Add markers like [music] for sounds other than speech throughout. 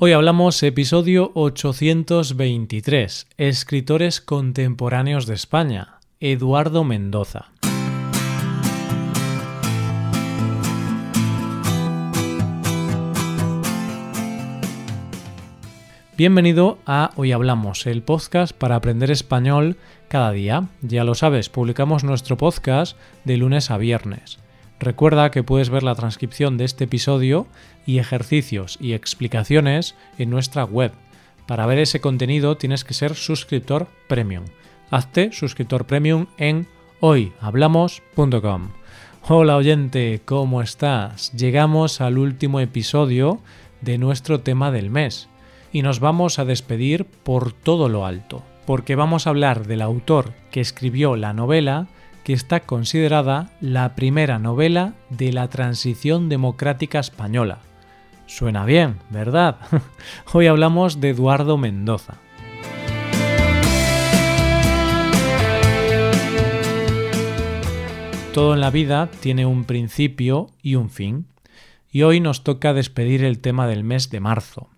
Hoy hablamos episodio 823, Escritores contemporáneos de España, Eduardo Mendoza. Bienvenido a Hoy Hablamos, el podcast para aprender español cada día. Ya lo sabes, publicamos nuestro podcast de lunes a viernes. Recuerda que puedes ver la transcripción de este episodio y ejercicios y explicaciones en nuestra web. Para ver ese contenido tienes que ser suscriptor premium. Hazte suscriptor premium en hoyhablamos.com. Hola oyente, ¿cómo estás? Llegamos al último episodio de nuestro tema del mes y nos vamos a despedir por todo lo alto, porque vamos a hablar del autor que escribió la novela que está considerada la primera novela de la transición democrática española. Suena bien, ¿verdad? [laughs] Hoy hablamos de Eduardo Mendoza. Todo en la vida tiene un principio y un fin, y hoy nos toca despedir el tema del mes de marzo.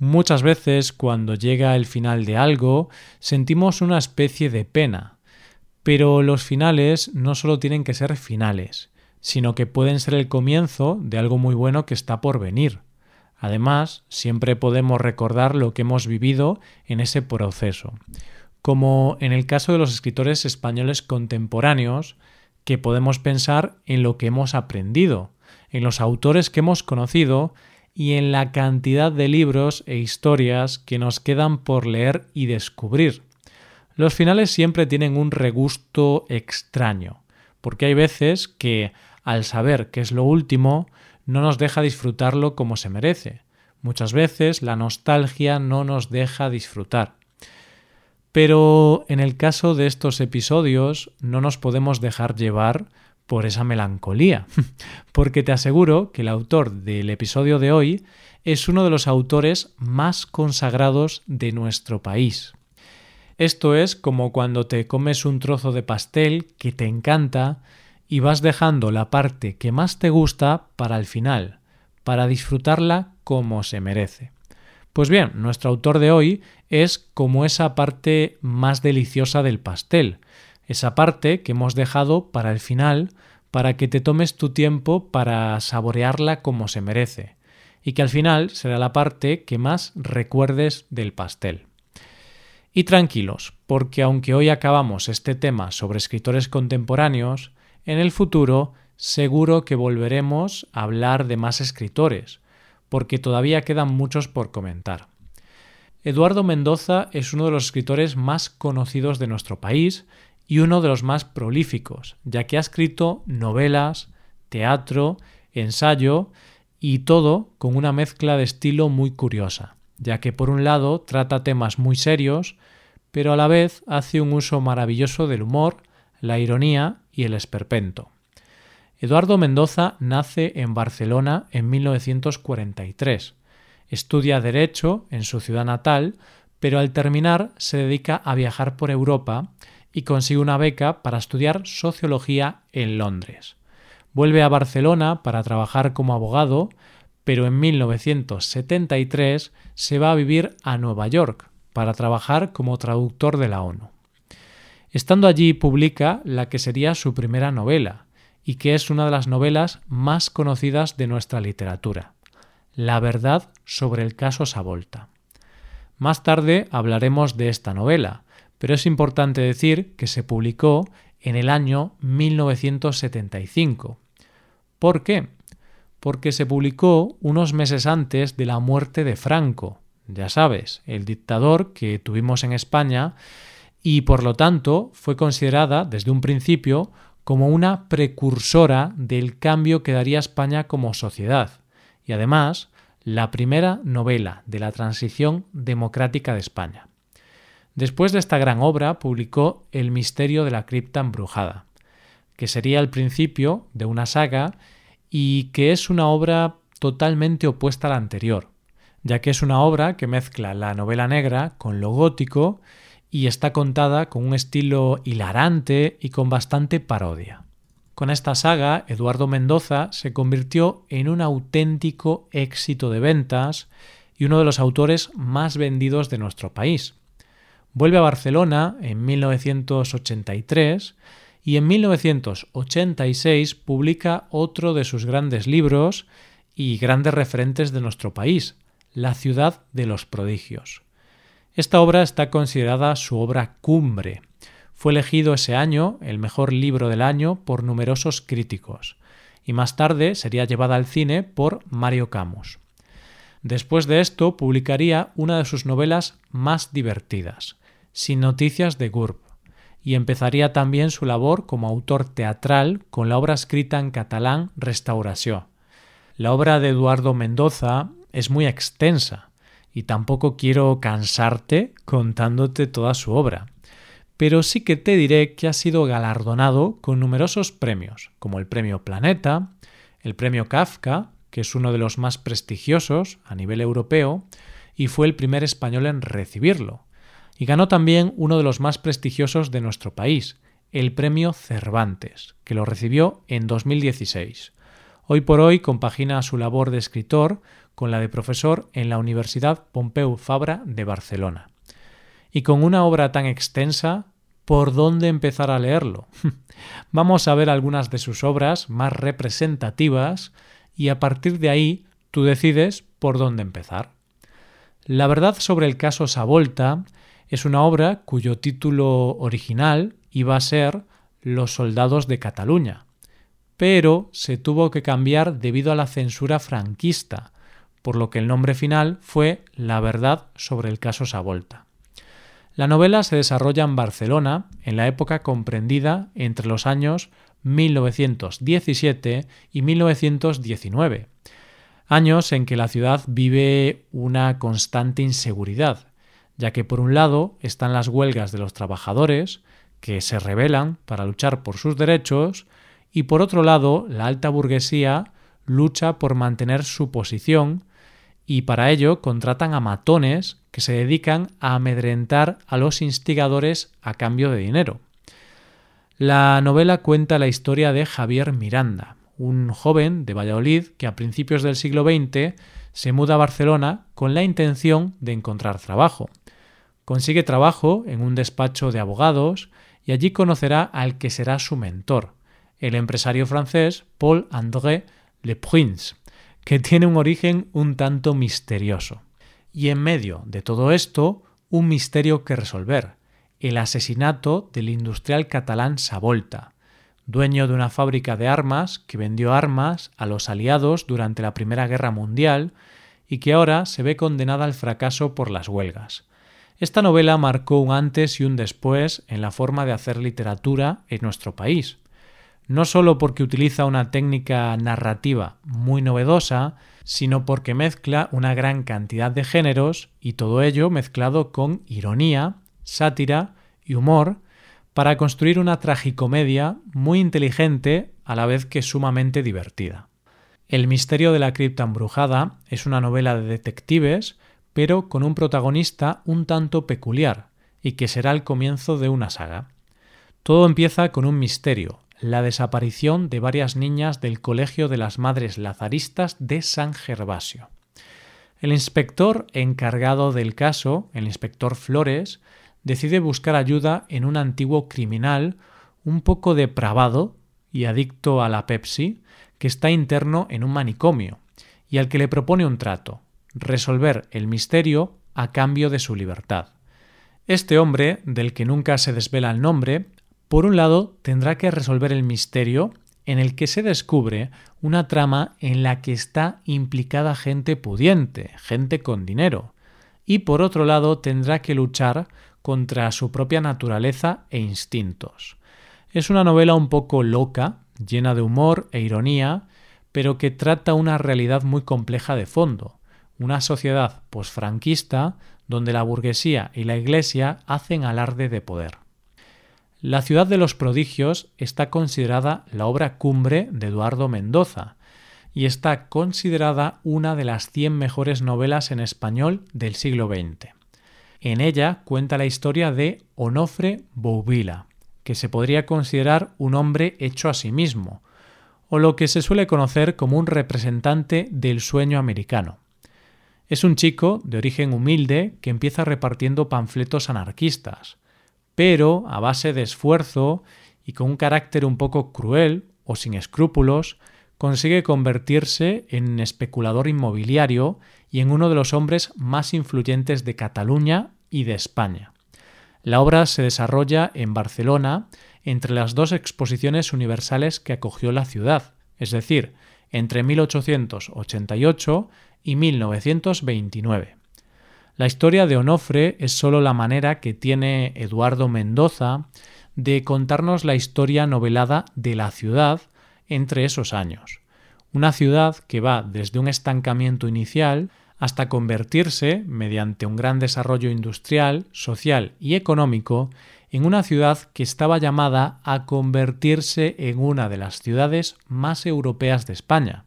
Muchas veces cuando llega el final de algo sentimos una especie de pena, pero los finales no solo tienen que ser finales, sino que pueden ser el comienzo de algo muy bueno que está por venir. Además, siempre podemos recordar lo que hemos vivido en ese proceso, como en el caso de los escritores españoles contemporáneos, que podemos pensar en lo que hemos aprendido, en los autores que hemos conocido y en la cantidad de libros e historias que nos quedan por leer y descubrir. Los finales siempre tienen un regusto extraño, porque hay veces que, al saber que es lo último, no nos deja disfrutarlo como se merece. Muchas veces la nostalgia no nos deja disfrutar. Pero en el caso de estos episodios no nos podemos dejar llevar por esa melancolía, [laughs] porque te aseguro que el autor del episodio de hoy es uno de los autores más consagrados de nuestro país. Esto es como cuando te comes un trozo de pastel que te encanta y vas dejando la parte que más te gusta para el final, para disfrutarla como se merece. Pues bien, nuestro autor de hoy es como esa parte más deliciosa del pastel, esa parte que hemos dejado para el final, para que te tomes tu tiempo para saborearla como se merece, y que al final será la parte que más recuerdes del pastel. Y tranquilos, porque aunque hoy acabamos este tema sobre escritores contemporáneos, en el futuro seguro que volveremos a hablar de más escritores, porque todavía quedan muchos por comentar. Eduardo Mendoza es uno de los escritores más conocidos de nuestro país y uno de los más prolíficos, ya que ha escrito novelas, teatro, ensayo y todo con una mezcla de estilo muy curiosa ya que por un lado trata temas muy serios, pero a la vez hace un uso maravilloso del humor, la ironía y el esperpento. Eduardo Mendoza nace en Barcelona en 1943. Estudia Derecho en su ciudad natal, pero al terminar se dedica a viajar por Europa y consigue una beca para estudiar sociología en Londres. Vuelve a Barcelona para trabajar como abogado, pero en 1973 se va a vivir a Nueva York para trabajar como traductor de la ONU. Estando allí publica la que sería su primera novela y que es una de las novelas más conocidas de nuestra literatura, La verdad sobre el caso Savolta. Más tarde hablaremos de esta novela, pero es importante decir que se publicó en el año 1975. ¿Por qué? Porque se publicó unos meses antes de la muerte de Franco, ya sabes, el dictador que tuvimos en España, y por lo tanto fue considerada desde un principio como una precursora del cambio que daría España como sociedad, y además la primera novela de la transición democrática de España. Después de esta gran obra publicó El misterio de la cripta embrujada, que sería el principio de una saga y que es una obra totalmente opuesta a la anterior, ya que es una obra que mezcla la novela negra con lo gótico y está contada con un estilo hilarante y con bastante parodia. Con esta saga, Eduardo Mendoza se convirtió en un auténtico éxito de ventas y uno de los autores más vendidos de nuestro país. Vuelve a Barcelona en 1983 y en 1986 publica otro de sus grandes libros y grandes referentes de nuestro país, La ciudad de los prodigios. Esta obra está considerada su obra cumbre. Fue elegido ese año el mejor libro del año por numerosos críticos y más tarde sería llevada al cine por Mario Camus. Después de esto publicaría una de sus novelas más divertidas, Sin noticias de Gurb, y empezaría también su labor como autor teatral con la obra escrita en catalán Restauración. La obra de Eduardo Mendoza es muy extensa y tampoco quiero cansarte contándote toda su obra. Pero sí que te diré que ha sido galardonado con numerosos premios, como el Premio Planeta, el Premio Kafka, que es uno de los más prestigiosos a nivel europeo, y fue el primer español en recibirlo. Y ganó también uno de los más prestigiosos de nuestro país, el Premio Cervantes, que lo recibió en 2016. Hoy por hoy compagina su labor de escritor con la de profesor en la Universidad Pompeu Fabra de Barcelona. Y con una obra tan extensa, ¿por dónde empezar a leerlo? [laughs] Vamos a ver algunas de sus obras más representativas y a partir de ahí tú decides por dónde empezar. La verdad sobre el caso Savolta es una obra cuyo título original iba a ser Los soldados de Cataluña, pero se tuvo que cambiar debido a la censura franquista, por lo que el nombre final fue La verdad sobre el caso Savolta. La novela se desarrolla en Barcelona en la época comprendida entre los años 1917 y 1919, años en que la ciudad vive una constante inseguridad, ya que por un lado están las huelgas de los trabajadores, que se rebelan para luchar por sus derechos, y por otro lado la alta burguesía lucha por mantener su posición y para ello contratan a matones que se dedican a amedrentar a los instigadores a cambio de dinero. La novela cuenta la historia de Javier Miranda, un joven de Valladolid que a principios del siglo XX se muda a Barcelona con la intención de encontrar trabajo. Consigue trabajo en un despacho de abogados y allí conocerá al que será su mentor, el empresario francés Paul-André Le Prince, que tiene un origen un tanto misterioso. Y en medio de todo esto, un misterio que resolver, el asesinato del industrial catalán Savolta, dueño de una fábrica de armas que vendió armas a los aliados durante la Primera Guerra Mundial y que ahora se ve condenada al fracaso por las huelgas. Esta novela marcó un antes y un después en la forma de hacer literatura en nuestro país. No solo porque utiliza una técnica narrativa muy novedosa, sino porque mezcla una gran cantidad de géneros y todo ello mezclado con ironía, sátira y humor para construir una tragicomedia muy inteligente a la vez que sumamente divertida. El misterio de la cripta embrujada es una novela de detectives, pero con un protagonista un tanto peculiar, y que será el comienzo de una saga. Todo empieza con un misterio, la desaparición de varias niñas del Colegio de las Madres Lazaristas de San Gervasio. El inspector encargado del caso, el inspector Flores, decide buscar ayuda en un antiguo criminal un poco depravado y adicto a la Pepsi, que está interno en un manicomio, y al que le propone un trato, resolver el misterio a cambio de su libertad. Este hombre, del que nunca se desvela el nombre, por un lado tendrá que resolver el misterio en el que se descubre una trama en la que está implicada gente pudiente, gente con dinero, y por otro lado tendrá que luchar contra su propia naturaleza e instintos. Es una novela un poco loca, llena de humor e ironía, pero que trata una realidad muy compleja de fondo, una sociedad posfranquista donde la burguesía y la Iglesia hacen alarde de poder. La ciudad de los prodigios está considerada la obra cumbre de Eduardo Mendoza y está considerada una de las 100 mejores novelas en español del siglo XX. En ella cuenta la historia de Onofre Bouvila, que se podría considerar un hombre hecho a sí mismo, o lo que se suele conocer como un representante del sueño americano. Es un chico de origen humilde que empieza repartiendo panfletos anarquistas, pero a base de esfuerzo y con un carácter un poco cruel o sin escrúpulos, consigue convertirse en especulador inmobiliario y en uno de los hombres más influyentes de Cataluña y de España. La obra se desarrolla en Barcelona entre las dos exposiciones universales que acogió la ciudad, es decir, entre 1888 y 1929. La historia de Onofre es sólo la manera que tiene Eduardo Mendoza de contarnos la historia novelada de la ciudad entre esos años. Una ciudad que va desde un estancamiento inicial hasta convertirse, mediante un gran desarrollo industrial, social y económico, en una ciudad que estaba llamada a convertirse en una de las ciudades más europeas de España.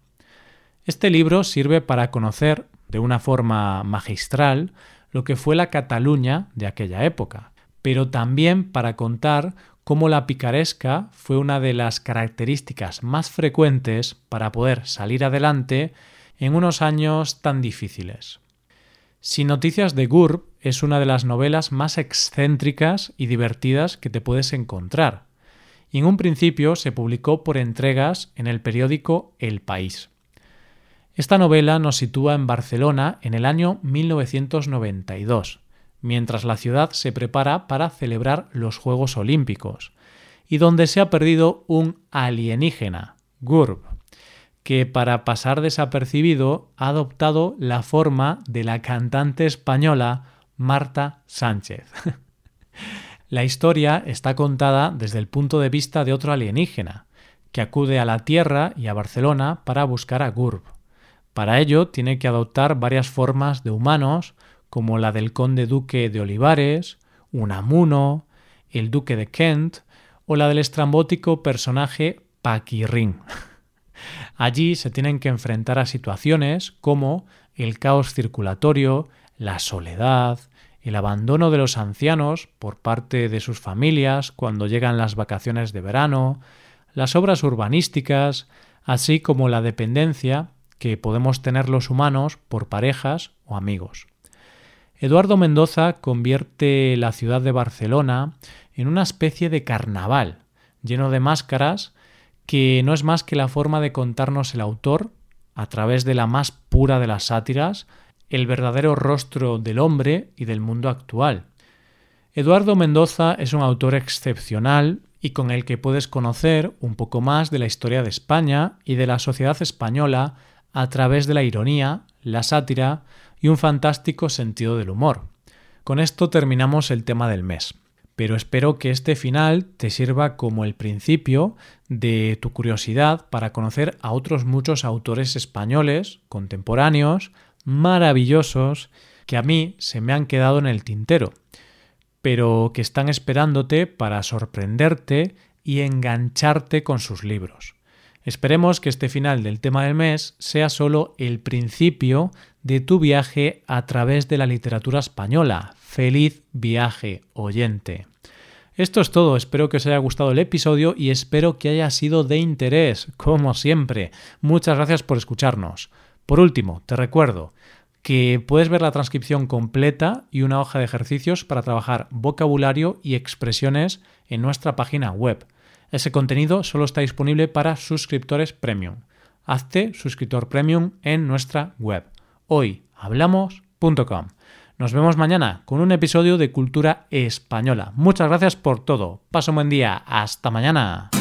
Este libro sirve para conocer, de una forma magistral, lo que fue la Cataluña de aquella época, pero también para contar cómo la picaresca fue una de las características más frecuentes para poder salir adelante en unos años tan difíciles. Sin noticias de GURB es una de las novelas más excéntricas y divertidas que te puedes encontrar, y en un principio se publicó por entregas en el periódico El País. Esta novela nos sitúa en Barcelona en el año 1992, mientras la ciudad se prepara para celebrar los Juegos Olímpicos, y donde se ha perdido un alienígena, Gurb, que para pasar desapercibido ha adoptado la forma de la cantante española Marta Sánchez. [laughs] la historia está contada desde el punto de vista de otro alienígena, que acude a la Tierra y a Barcelona para buscar a Gurb. Para ello tiene que adoptar varias formas de humanos como la del conde duque de Olivares, Unamuno, el duque de Kent o la del estrambótico personaje Paquirrín. [laughs] Allí se tienen que enfrentar a situaciones como el caos circulatorio, la soledad, el abandono de los ancianos por parte de sus familias cuando llegan las vacaciones de verano, las obras urbanísticas, así como la dependencia que podemos tener los humanos por parejas o amigos. Eduardo Mendoza convierte la ciudad de Barcelona en una especie de carnaval, lleno de máscaras, que no es más que la forma de contarnos el autor, a través de la más pura de las sátiras, el verdadero rostro del hombre y del mundo actual. Eduardo Mendoza es un autor excepcional y con el que puedes conocer un poco más de la historia de España y de la sociedad española a través de la ironía, la sátira y un fantástico sentido del humor. Con esto terminamos el tema del mes, pero espero que este final te sirva como el principio de tu curiosidad para conocer a otros muchos autores españoles contemporáneos maravillosos que a mí se me han quedado en el tintero, pero que están esperándote para sorprenderte y engancharte con sus libros. Esperemos que este final del tema del mes sea solo el principio de tu viaje a través de la literatura española. Feliz viaje, oyente. Esto es todo, espero que os haya gustado el episodio y espero que haya sido de interés, como siempre. Muchas gracias por escucharnos. Por último, te recuerdo que puedes ver la transcripción completa y una hoja de ejercicios para trabajar vocabulario y expresiones en nuestra página web ese contenido solo está disponible para suscriptores premium. Hazte suscriptor premium en nuestra web hoyhablamos.com. Nos vemos mañana con un episodio de Cultura Española. Muchas gracias por todo. Paso un buen día. Hasta mañana.